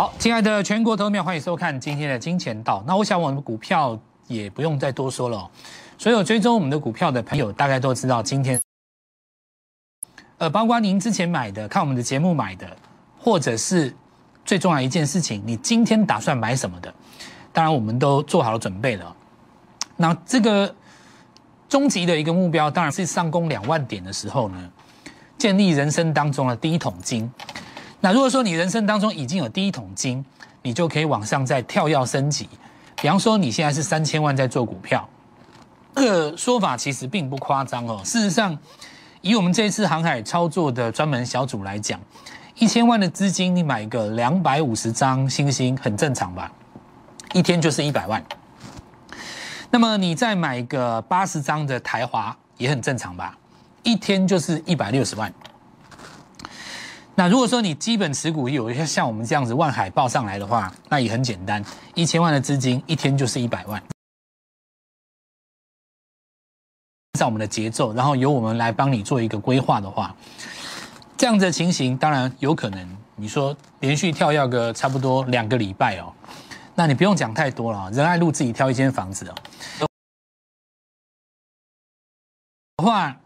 好，亲爱的全国投票，欢迎收看今天的金钱道。那我想我们股票也不用再多说了，所有追踪我们的股票的朋友大概都知道，今天，呃，包括您之前买的、看我们的节目买的，或者是最重要一件事情，你今天打算买什么的，当然我们都做好了准备了。那这个终极的一个目标，当然是上攻两万点的时候呢，建立人生当中的第一桶金。那如果说你人生当中已经有第一桶金，你就可以往上再跳跃升级。比方说你现在是三千万在做股票，这个说法其实并不夸张哦。事实上，以我们这次航海操作的专门小组来讲，一千万的资金你买个两百五十张星星很正常吧？一天就是一百万。那么你再买个八十张的台华也很正常吧？一天就是一百六十万。那如果说你基本持股有一些像我们这样子万海报上来的话，那也很简单，一千万的资金一天就是一百万。按照我们的节奏，然后由我们来帮你做一个规划的话，这样子的情形当然有可能。你说连续跳要个差不多两个礼拜哦，那你不用讲太多了，仁爱路自己挑一间房子哦。话。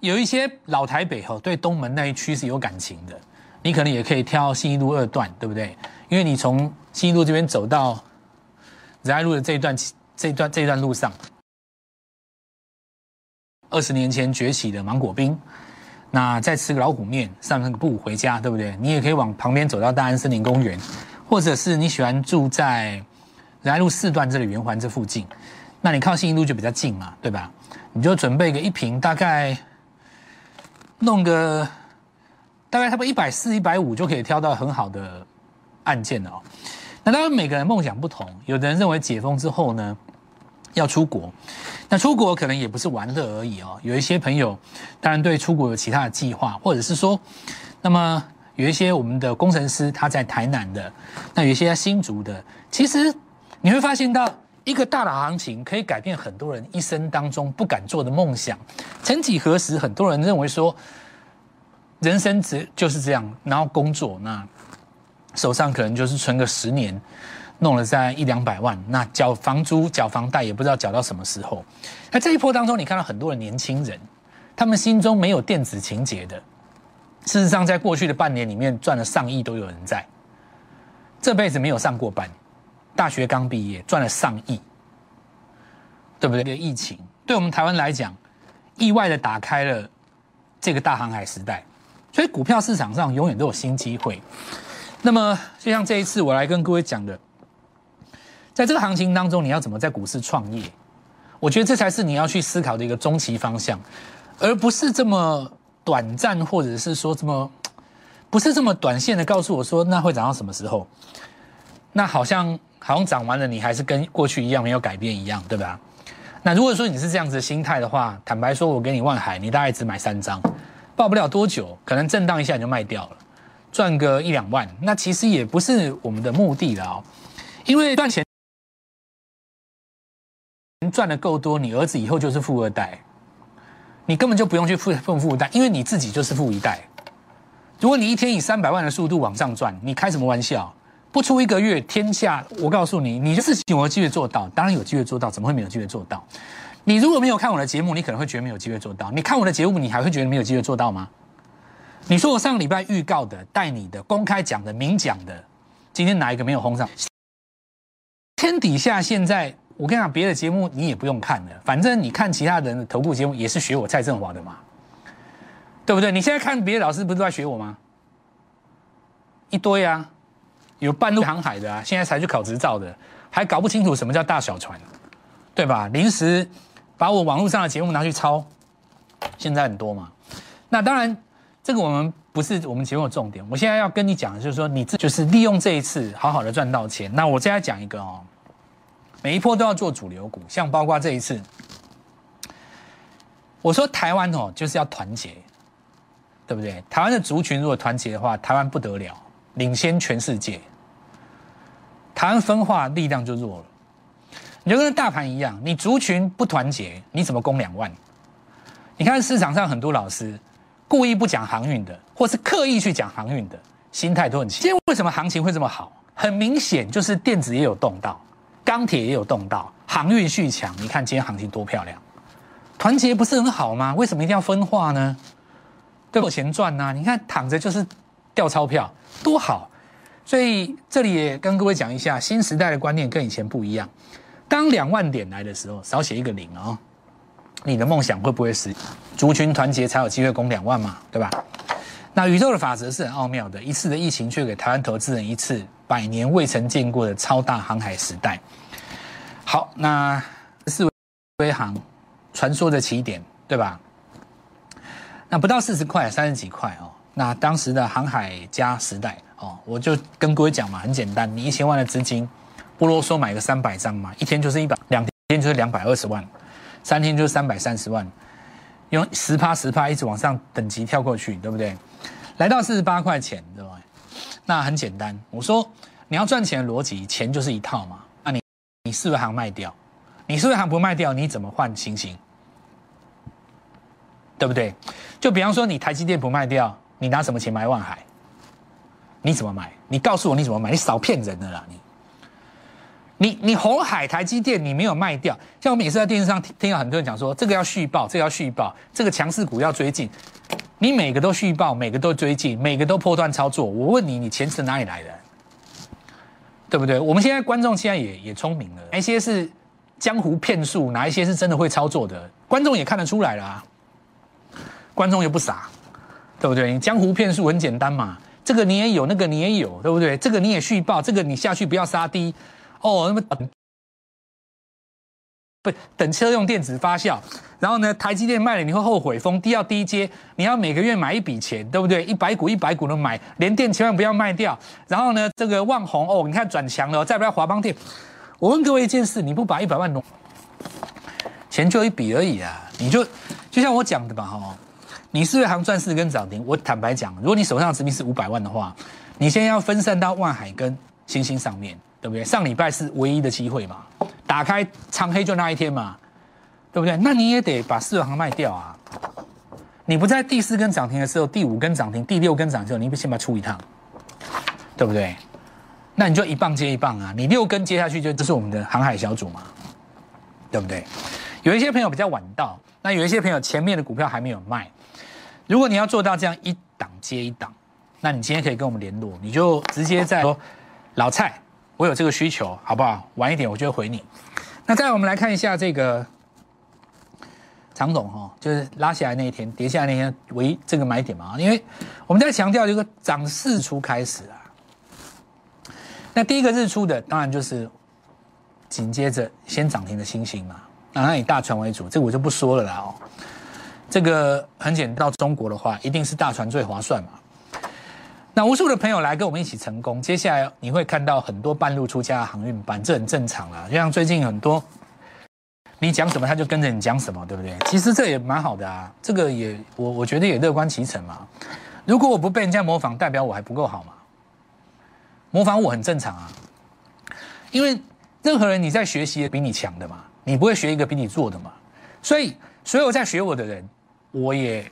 有一些老台北哈，对东门那一区是有感情的，你可能也可以挑新一路二段，对不对？因为你从新一路这边走到仁爱路的这一段，这段这段路上，二十年前崛起的芒果冰，那再吃个老虎面，上个步回家，对不对？你也可以往旁边走到大安森林公园，或者是你喜欢住在仁爱路四段这里圆环这附近，那你靠新一路就比较近嘛，对吧？你就准备个一瓶大概。弄个大概差不多一百四、一百五就可以挑到很好的案件了哦。那当然每个人梦想不同，有的人认为解封之后呢要出国，那出国可能也不是玩乐而已哦。有一些朋友当然对出国有其他的计划，或者是说，那么有一些我们的工程师他在台南的，那有一些新竹的，其实你会发现到。一个大的行情可以改变很多人一生当中不敢做的梦想。曾几何时，很多人认为说，人生只就是这样，然后工作，那手上可能就是存个十年，弄了在一两百万，那缴房租、缴房贷也不知道缴到什么时候。那这一波当中，你看到很多的年轻人，他们心中没有电子情节的，事实上，在过去的半年里面赚了上亿都有人在，这辈子没有上过班。大学刚毕业赚了上亿，对不对？这个疫情对我们台湾来讲，意外的打开了这个大航海时代，所以股票市场上永远都有新机会。那么，就像这一次我来跟各位讲的，在这个行情当中，你要怎么在股市创业？我觉得这才是你要去思考的一个中期方向，而不是这么短暂，或者是说这么不是这么短线的告诉我说那会涨到什么时候？那好像。好像涨完了，你还是跟过去一样没有改变一样，对吧？那如果说你是这样子的心态的话，坦白说，我给你万海，你大概只买三张，报不了多久，可能震荡一下你就卖掉了，赚个一两万，那其实也不是我们的目的了哦。因为赚钱赚的够多，你儿子以后就是富二代，你根本就不用去富富富代，因为你自己就是富一代。如果你一天以三百万的速度往上赚，你开什么玩笑？不出一个月，天下我告诉你，你的事情我有机会做到，当然有机会做到，怎么会没有机会做到？你如果没有看我的节目，你可能会觉得没有机会做到；你看我的节目，你还会觉得没有机会做到吗？你说我上个礼拜预告的、带你的、公开讲的、明讲的，今天哪一个没有轰上？天底下现在，我跟你讲，别的节目你也不用看了，反正你看其他人的头部节目也是学我蔡振华的嘛，对不对？你现在看别的老师不是都在学我吗？一堆啊！有半路航海的啊，现在才去考执照的，还搞不清楚什么叫大小船，对吧？临时把我网络上的节目拿去抄，现在很多嘛。那当然，这个我们不是我们节目的重点。我现在要跟你讲的就是说，你这就是利用这一次好好的赚到钱。那我现在讲一个哦，每一波都要做主流股，像包括这一次，我说台湾哦就是要团结，对不对？台湾的族群如果团结的话，台湾不得了，领先全世界。台湾分化力量就弱了，你就跟大盘一样，你族群不团结，你怎么攻两万？你看市场上很多老师故意不讲航运的，或是刻意去讲航运的，心态都很奇。今天为什么行情会这么好？很明显就是电子也有动到，钢铁也有动到，航运续强。你看今天行情多漂亮，团结不是很好吗？为什么一定要分化呢？都有钱赚呐！你看躺着就是掉钞票，多好。所以这里也跟各位讲一下，新时代的观念跟以前不一样。当两万点来的时候，少写一个零哦。你的梦想会不会实？族群团结才有机会攻两万嘛，对吧？那宇宙的法则是很奥妙的，一次的疫情却给台湾投资人一次百年未曾见过的超大航海时代。好，那四维航传说的起点，对吧？那不到四十块，三十几块哦。那当时的航海家时代哦，我就跟各位讲嘛，很简单，你一千万的资金，不啰嗦买个三百张嘛，一天就是一百，两天就是两百二十万。三天就是三百三十万，用十趴十趴一直往上等级跳过去，对不对？来到四十八块钱，对吧？那很简单，我说你要赚钱的逻辑，钱就是一套嘛。那你你四维行卖掉，你四维行不卖掉，你怎么换星星？对不对？就比方说你台积电不卖掉，你拿什么钱买万海？你怎么买？你告诉我你怎么买？你少骗人的啦你！你你红海台积电你没有卖掉，像我每次在电视上听听到很多人讲说这个要续报，这个要续报，这个强势股要追进，你每个都续报，每个都追进，每个都破断操作。我问你，你钱是哪里来的？对不对？我们现在观众现在也也聪明了，哪一些是江湖骗术，哪一些是真的会操作的？观众也看得出来了，观众又不傻，对不对？你江湖骗术很简单嘛，这个你也有，那个你也有，对不对？这个你也续报，这个你下去不要杀低。哦，那么等不等车用电子发酵，然后呢，台积电卖了你会后悔，逢低要低阶，你要每个月买一笔钱，对不对？一百股一百股的买，连电千万不要卖掉。然后呢，这个万红哦，你看转强了，再不要华邦电。我问各位一件事，你不把一百万弄，钱就一笔而已啊，你就就像我讲的吧，哈，你四月行赚四根涨停，我坦白讲，如果你手上的资金是五百万的话，你现在要分散到万海跟星星上面。对不对？上礼拜是唯一的机会嘛，打开长黑就那一天嘛，对不对？那你也得把四行卖掉啊！你不在第四根涨停的时候，第五根涨停，第六根涨停，你不先把它出一趟，对不对？那你就一棒接一棒啊！你六根接下去就这是我们的航海小组嘛，对不对？有一些朋友比较晚到，那有一些朋友前面的股票还没有卖。如果你要做到这样一档接一档，那你今天可以跟我们联络，你就直接在说老蔡。我有这个需求，好不好？晚一点我就会回你。那再来，我们来看一下这个常总哈，就是拉起来那一天，跌下来那天，唯一这个买点嘛。因为我们在强调这个涨势出开始啊。那第一个日出的，当然就是紧接着先涨停的星星嘛。那以大船为主，这个我就不说了啦哦。这个很简单，到中国的话，一定是大船最划算嘛。那无数的朋友来跟我们一起成功，接下来你会看到很多半路出家的航运班，这很正常啦。就像最近很多，你讲什么他就跟着你讲什么，对不对？其实这也蛮好的啊，这个也我我觉得也乐观其成嘛。如果我不被人家模仿，代表我还不够好嘛？模仿我很正常啊，因为任何人你在学习比你强的嘛，你不会学一个比你弱的嘛。所以所有在学我的人，我也。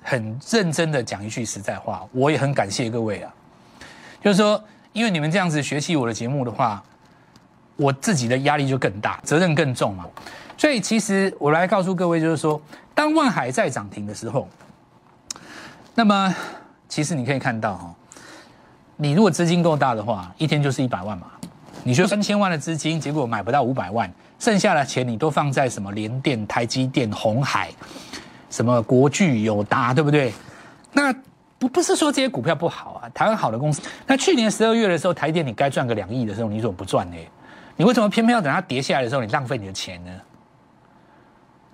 很认真的讲一句实在话，我也很感谢各位啊，就是说，因为你们这样子学习我的节目的话，我自己的压力就更大，责任更重嘛。所以其实我来告诉各位，就是说，当万海在涨停的时候，那么其实你可以看到哈，你如果资金够大的话，一天就是一百万嘛。你说三千万的资金，结果买不到五百万，剩下的钱你都放在什么联电、台积电、红海。什么国巨友达对不对？那不不是说这些股票不好啊，台湾好的公司。那去年十二月的时候，台电你该赚个两亿的时候，你怎么不赚呢？你为什么偏偏要等它跌下来的时候，你浪费你的钱呢？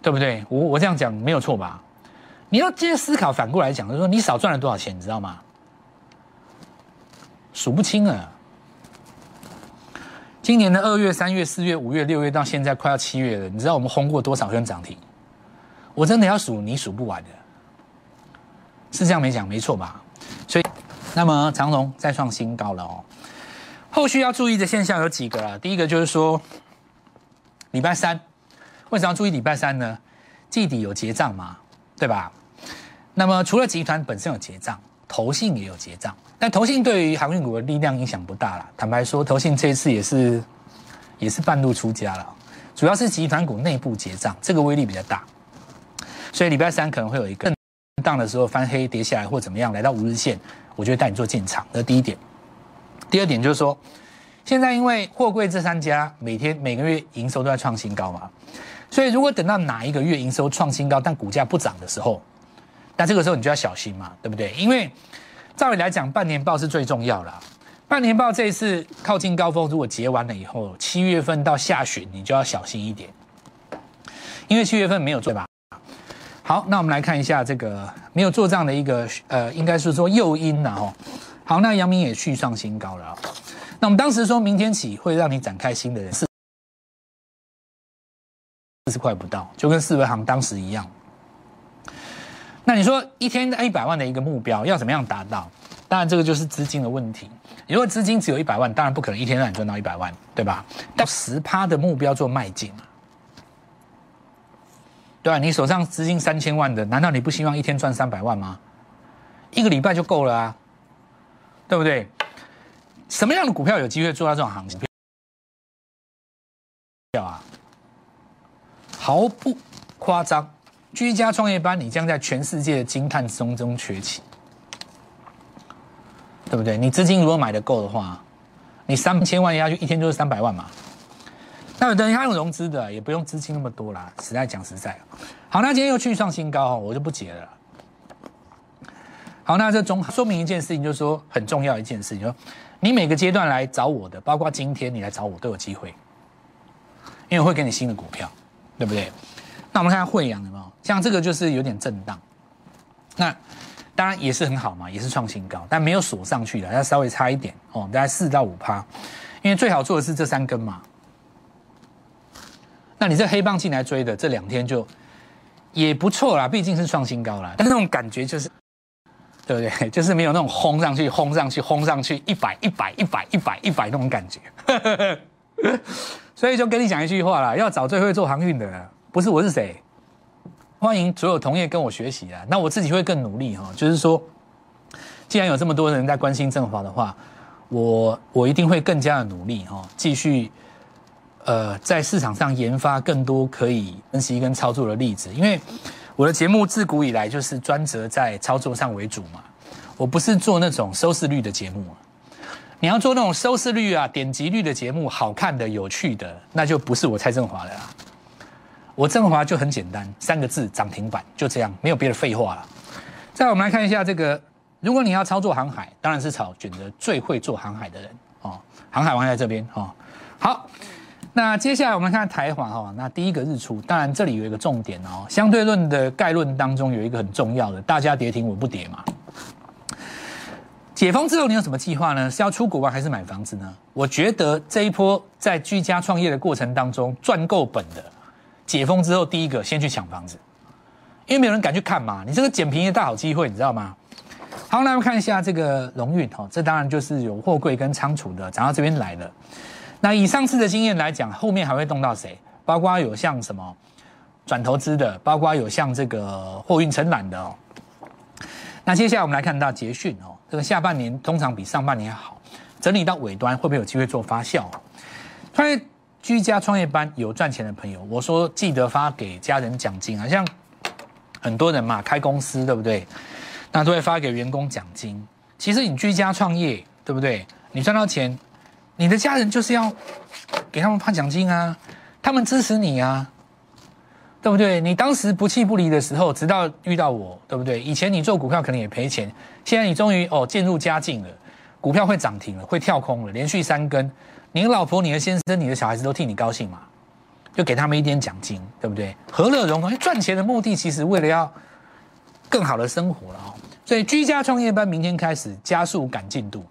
对不对？我我这样讲没有错吧？你要接着思考，反过来讲，就是说你少赚了多少钱，你知道吗？数不清啊！今年的二月、三月、四月、五月、六月到现在快要七月了，你知道我们轰过多少根涨停？我真的要数，你数不完的，是这样没讲没错吧？所以，那么长隆再创新高了哦。后续要注意的现象有几个啊？第一个就是说，礼拜三为什么要注意礼拜三呢？季底有结账嘛，对吧？那么除了集团本身有结账，投信也有结账，但投信对于航运股的力量影响不大了。坦白说，投信这一次也是也是半路出家了，主要是集团股内部结账，这个威力比较大。所以礼拜三可能会有一个震荡的时候翻黑跌下来或怎么样，来到五日线，我就会带你做进场。这第一点。第二点就是说，现在因为货柜这三家每天每个月营收都在创新高嘛，所以如果等到哪一个月营收创新高，但股价不涨的时候，那这个时候你就要小心嘛，对不对？因为照理来讲，半年报是最重要的。半年报这一次靠近高峰，如果结完了以后，七月份到下旬你就要小心一点，因为七月份没有做吧。好，那我们来看一下这个没有做账的一个呃，应该是说诱因呐哦。好，那阳明也续上新高了。那我们当时说明天起会让你展开新的人是四十块不到，就跟四维行当时一样。那你说一天一百万的一个目标要怎么样达到？当然这个就是资金的问题。如果资金只有一百万，当然不可能一天让你赚到一百万，对吧？到十趴的目标做迈进嘛，对吧？你手上资金三千万的，难道你不希望一天赚三百万吗？一个礼拜就够了啊。对不对？什么样的股票有机会做到这种行情？票啊，毫不夸张，居家创业班，你将在全世界的惊叹声中崛起，对不对？你资金如果买的够的话，你三千万下去，一天就是三百万嘛。那有的人他用融资的，也不用资金那么多啦。实在讲实在，好，那今天又去创新高哦，我就不解了。好，那这中说明一件事情，就是说很重要一件事情，说你每个阶段来找我的，包括今天你来找我都有机会，因为会给你新的股票，对不对？那我们看下惠阳有没有？像这个就是有点震荡，那当然也是很好嘛，也是创新高，但没有锁上去的，要稍微差一点哦，大概四到五趴，因为最好做的是这三根嘛。那你这黑棒进来追的这两天就也不错啦，毕竟是创新高啦，但是那种感觉就是。对不对？就是没有那种轰上去、轰上去、轰上去一百、一百、一百、一百、一百那种感觉。所以就跟你讲一句话啦，要找最会做航运的，不是我是谁？欢迎所有同业跟我学习啊！那我自己会更努力哈。就是说，既然有这么多人在关心正华的话，我我一定会更加的努力哈，继续呃在市场上研发更多可以分析跟操作的例子，因为。我的节目自古以来就是专责在操作上为主嘛，我不是做那种收视率的节目。你要做那种收视率啊、点击率的节目，好看的、有趣的，那就不是我蔡振华了。我振华就很简单，三个字：涨停板，就这样，没有别的废话了。再我们来看一下这个，如果你要操作航海，当然是炒选择最会做航海的人哦。航海王在这边哦，好。那接下来我们看台华哈，那第一个日出，当然这里有一个重点哦，相对论的概论当中有一个很重要的，大家跌停我不跌嘛。解封之后你有什么计划呢？是要出国玩还是买房子呢？我觉得这一波在居家创业的过程当中赚够本的，解封之后第一个先去抢房子，因为没有人敢去看嘛，你这个捡便宜的大好机会，你知道吗？好，那我们看一下这个荣运哈，这当然就是有货柜跟仓储的涨到这边来了。那以上次的经验来讲，后面还会动到谁？包括有像什么转投资的，包括有像这个货运承揽的哦。那接下来我们来看到捷讯哦，这个下半年通常比上半年好，整理到尾端会不会有机会做发酵？创业居家创业班有赚钱的朋友，我说记得发给家人奖金啊，像很多人嘛开公司对不对？那都会发给员工奖金。其实你居家创业对不对？你赚到钱。你的家人就是要给他们发奖金啊，他们支持你啊，对不对？你当时不弃不离的时候，直到遇到我，对不对？以前你做股票可能也赔钱，现在你终于哦渐入佳境了，股票会涨停了，会跳空了，连续三根，你的老婆、你的先生、你的小孩子都替你高兴嘛，就给他们一点奖金，对不对？和乐融融，赚钱的目的其实为了要更好的生活了哦，所以居家创业班明天开始加速赶进度。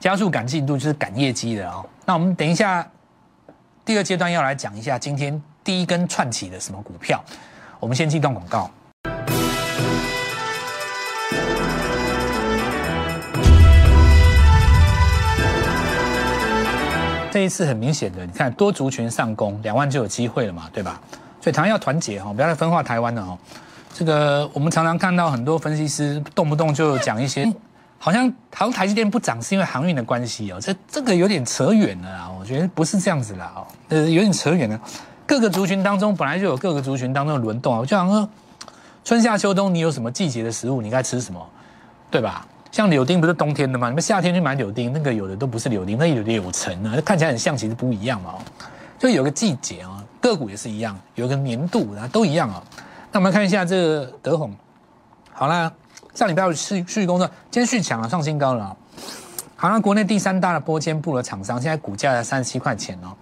加速赶进度就是赶业绩的哦。那我们等一下第二阶段要来讲一下今天第一根串起的什么股票。我们先进段广告。这一次很明显的，你看多族群上攻，两万就有机会了嘛，对吧？所以台湾要团结哈，不要再分化台湾了哈。这个我们常常看到很多分析师动不动就讲一些，好像好像台积电不涨是因为航运的关系哦，这这个有点扯远了啊，我觉得不是这样子啦哦，呃，有点扯远了。各个族群当中本来就有各个族群当中的轮动啊，就好像春夏秋冬你有什么季节的食物，你该吃什么，对吧？像柳丁不是冬天的吗？你们夏天去买柳丁，那个有的都不是柳丁，那有柳橙啊，看起来很像，其实不一样嘛。就有个季节啊，个股也是一样，有个年度啊，都一样啊。那我们看一下这个德宏，好了，上礼拜五续续工作，今天续强了，创新高了。好了，国内第三大的波间布的厂商，现在股价在三十七块钱哦。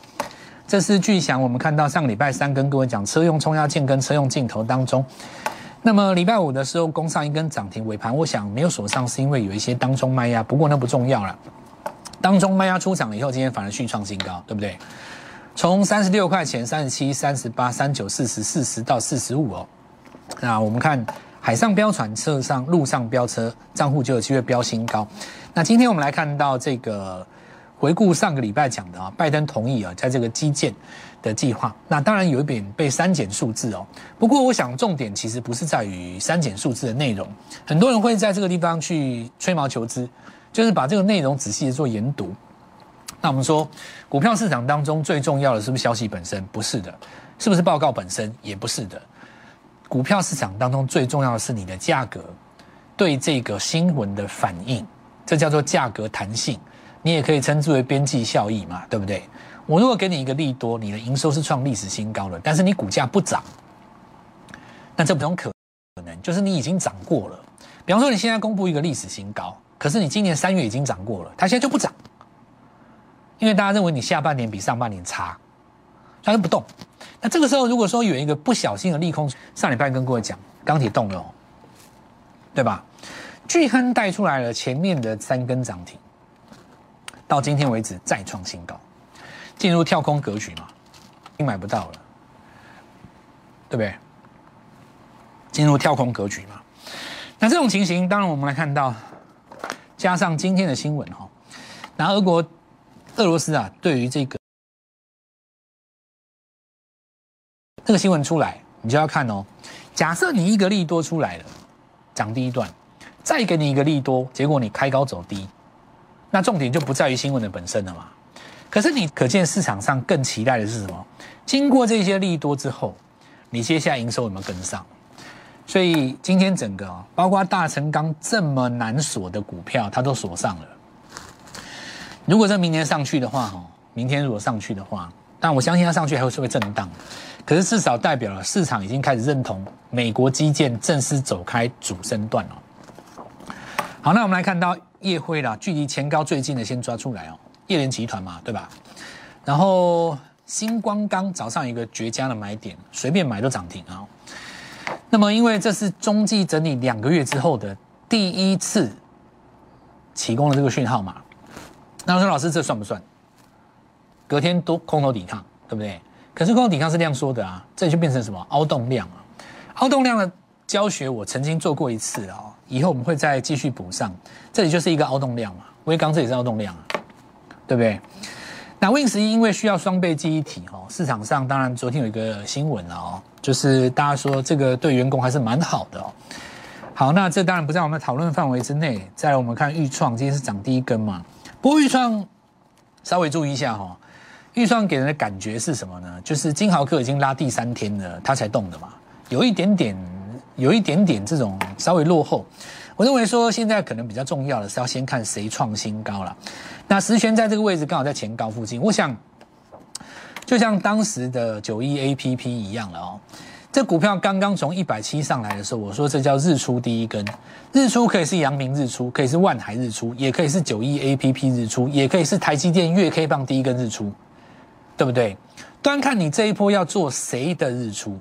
这是巨翔，我们看到上礼拜三跟各位讲车用冲压镜跟车用镜头当中。那么礼拜五的时候攻上一根涨停，尾盘我想没有锁上，是因为有一些当中卖压，不过那不重要了。当中卖压出场了以后，今天反而续创新高，对不对？从三十六块钱、三十七、三十八、三九、四十、四十到四十五哦。那我们看海上飙船、车上、路上飙车，账户就有机会飙新高。那今天我们来看到这个。回顾上个礼拜讲的啊，拜登同意啊，在这个基建的计划，那当然有一点被删减数字哦。不过我想重点其实不是在于删减数字的内容，很多人会在这个地方去吹毛求疵，就是把这个内容仔细的做研读。那我们说，股票市场当中最重要的是不是消息本身？不是的，是不是报告本身？也不是的。股票市场当中最重要的是你的价格对这个新闻的反应，这叫做价格弹性。你也可以称之为边际效益嘛，对不对？我如果给你一个利多，你的营收是创历史新高的，但是你股价不涨，那这不种可能，就是你已经涨过了。比方说，你现在公布一个历史新高，可是你今年三月已经涨过了，它现在就不涨，因为大家认为你下半年比上半年差，它就不动。那这个时候，如果说有一个不小心的利空，上礼拜跟各位讲，钢铁动了，对吧？巨亨带出来了前面的三根涨停。到今天为止再创新高，进入跳空格局嘛，已经买不到了，对不对？进入跳空格局嘛，那这种情形，当然我们来看到，加上今天的新闻哈，那俄国、俄罗斯啊，对于这个这个新闻出来，你就要看哦。假设你一个利多出来了，涨第一段，再给你一个利多，结果你开高走低。那重点就不在于新闻的本身了嘛？可是你可见市场上更期待的是什么？经过这些利多之后，你接下来营收有没有跟上？所以今天整个包括大成钢这么难锁的股票，它都锁上了。如果这明年上去的话，哈，明天如果上去的话，但我相信它上去还会是会震荡。可是至少代表了市场已经开始认同美国基建正式走开主升段了。好，那我们来看到。夜辉啦，距离前高最近的先抓出来哦，叶联集团嘛，对吧？然后星光钢早上一个绝佳的买点，随便买都涨停啊。那么因为这是中继整理两个月之后的第一次提供了这个讯号嘛，那我说老师这算不算？隔天都空头抵抗，对不对？可是空头抵抗是量缩的啊，这就变成什么凹洞量啊？凹洞量的教学我曾经做过一次啊。以后我们会再继续补上，这里就是一个凹洞量嘛，微钢这里是凹洞量啊，对不对？那 Win 十一因为需要双倍记忆体哦，市场上当然昨天有一个新闻了哦，就是大家说这个对员工还是蛮好的哦。好，那这当然不在我们的讨论范围之内。再我们看豫创，今天是涨第一根嘛，不过豫创稍微注意一下哈，预算给人的感觉是什么呢？就是金豪克已经拉第三天了，它才动的嘛，有一点点。有一点点这种稍微落后，我认为说现在可能比较重要的是要先看谁创新高了。那实权在这个位置刚好在前高附近，我想就像当时的九一 A P P 一样了哦。这股票刚刚从一百七上来的时候，我说这叫日出第一根。日出可以是阳明日出，可以是万海日出，也可以是九一 A P P 日出，也可以是台积电月 K 棒第一根日出，对不对？端看你这一波要做谁的日出。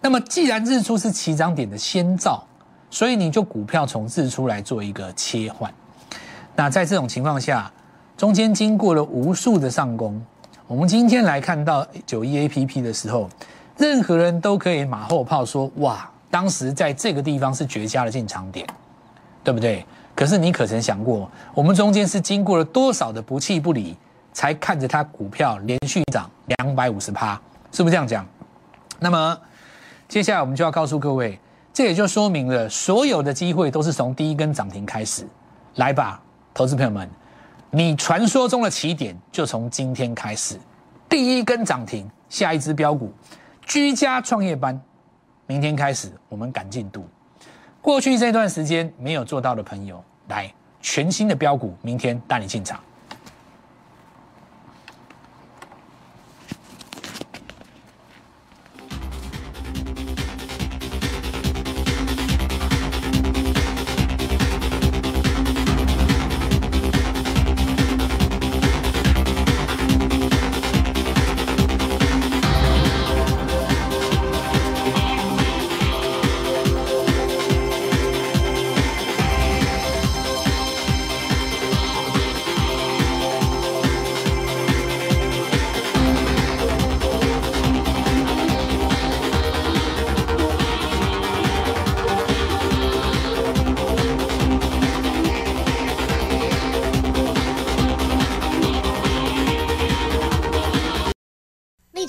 那么，既然日出是起涨点的先兆，所以你就股票从日出来做一个切换。那在这种情况下，中间经过了无数的上攻，我们今天来看到九一 A P P 的时候，任何人都可以马后炮说：哇，当时在这个地方是绝佳的进场点，对不对？可是你可曾想过，我们中间是经过了多少的不弃不离，才看着它股票连续涨两百五十趴，是不是这样讲？那么。接下来我们就要告诉各位，这也就说明了，所有的机会都是从第一根涨停开始。来吧，投资朋友们，你传说中的起点就从今天开始，第一根涨停，下一只标股，居家创业班，明天开始我们赶进度。过去这段时间没有做到的朋友，来全新的标股，明天带你进场。